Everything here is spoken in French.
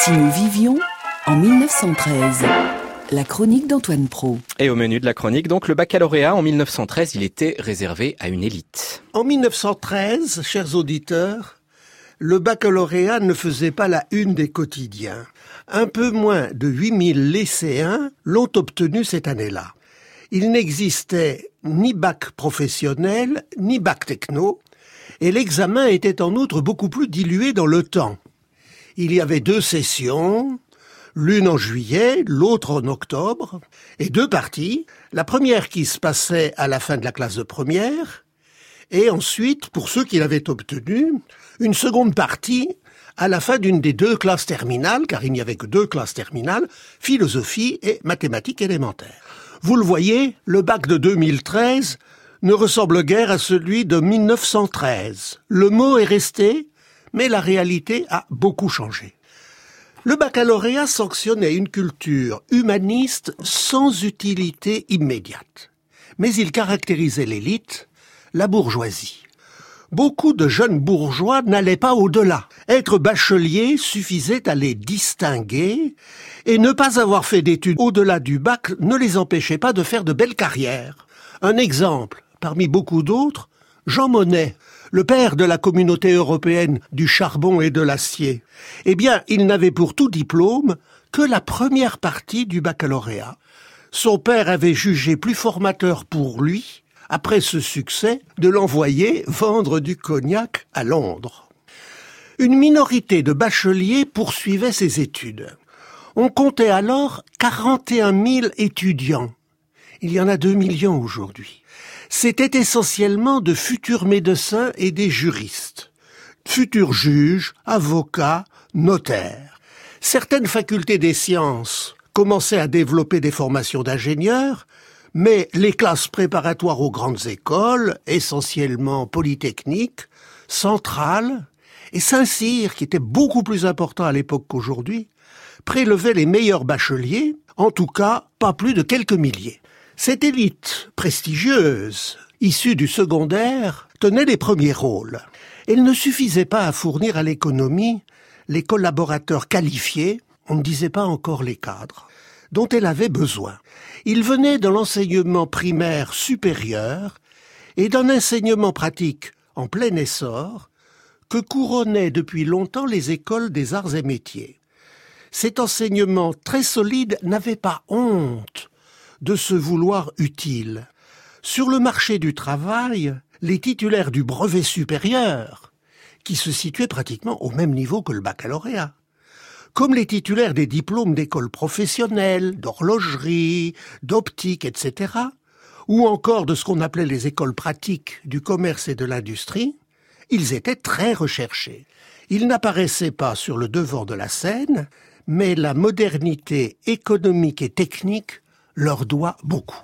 Si nous vivions en 1913 la chronique d'Antoine Pro. Et au menu de la chronique, donc, le baccalauréat en 1913, il était réservé à une élite. En 1913, chers auditeurs, le baccalauréat ne faisait pas la une des quotidiens. Un peu moins de 8000 lycéens l'ont obtenu cette année-là. Il n'existait ni bac professionnel, ni bac techno, et l'examen était en outre beaucoup plus dilué dans le temps. Il y avait deux sessions, l'une en juillet, l'autre en octobre, et deux parties, la première qui se passait à la fin de la classe de première, et ensuite, pour ceux qui l'avaient obtenu, une seconde partie à la fin d'une des deux classes terminales, car il n'y avait que deux classes terminales, philosophie et mathématiques élémentaires. Vous le voyez, le bac de 2013 ne ressemble guère à celui de 1913. Le mot est resté, mais la réalité a beaucoup changé. Le baccalauréat sanctionnait une culture humaniste sans utilité immédiate. Mais il caractérisait l'élite, la bourgeoisie. Beaucoup de jeunes bourgeois n'allaient pas au-delà. Être bachelier suffisait à les distinguer, et ne pas avoir fait d'études au-delà du bac ne les empêchait pas de faire de belles carrières. Un exemple, parmi beaucoup d'autres, Jean Monnet, le père de la communauté européenne du charbon et de l'acier, eh bien, il n'avait pour tout diplôme que la première partie du baccalauréat. Son père avait jugé plus formateur pour lui, après ce succès, de l'envoyer vendre du cognac à Londres. Une minorité de bacheliers poursuivait ses études. On comptait alors 41 000 étudiants. Il y en a 2 millions aujourd'hui c'était essentiellement de futurs médecins et des juristes, futurs juges, avocats, notaires. Certaines facultés des sciences commençaient à développer des formations d'ingénieurs, mais les classes préparatoires aux grandes écoles, essentiellement polytechniques, centrales, et Saint-Cyr, qui était beaucoup plus important à l'époque qu'aujourd'hui, prélevaient les meilleurs bacheliers, en tout cas pas plus de quelques milliers. Cette élite prestigieuse, issue du secondaire, tenait les premiers rôles. Elle ne suffisait pas à fournir à l'économie les collaborateurs qualifiés, on ne disait pas encore les cadres, dont elle avait besoin. Ils venaient de l'enseignement primaire supérieur et d'un enseignement pratique en plein essor que couronnaient depuis longtemps les écoles des arts et métiers. Cet enseignement très solide n'avait pas honte de se vouloir utile. Sur le marché du travail, les titulaires du brevet supérieur, qui se situaient pratiquement au même niveau que le baccalauréat, comme les titulaires des diplômes d'école professionnelle, d'horlogerie, d'optique, etc., ou encore de ce qu'on appelait les écoles pratiques du commerce et de l'industrie, ils étaient très recherchés. Ils n'apparaissaient pas sur le devant de la scène, mais la modernité économique et technique leur doit beaucoup.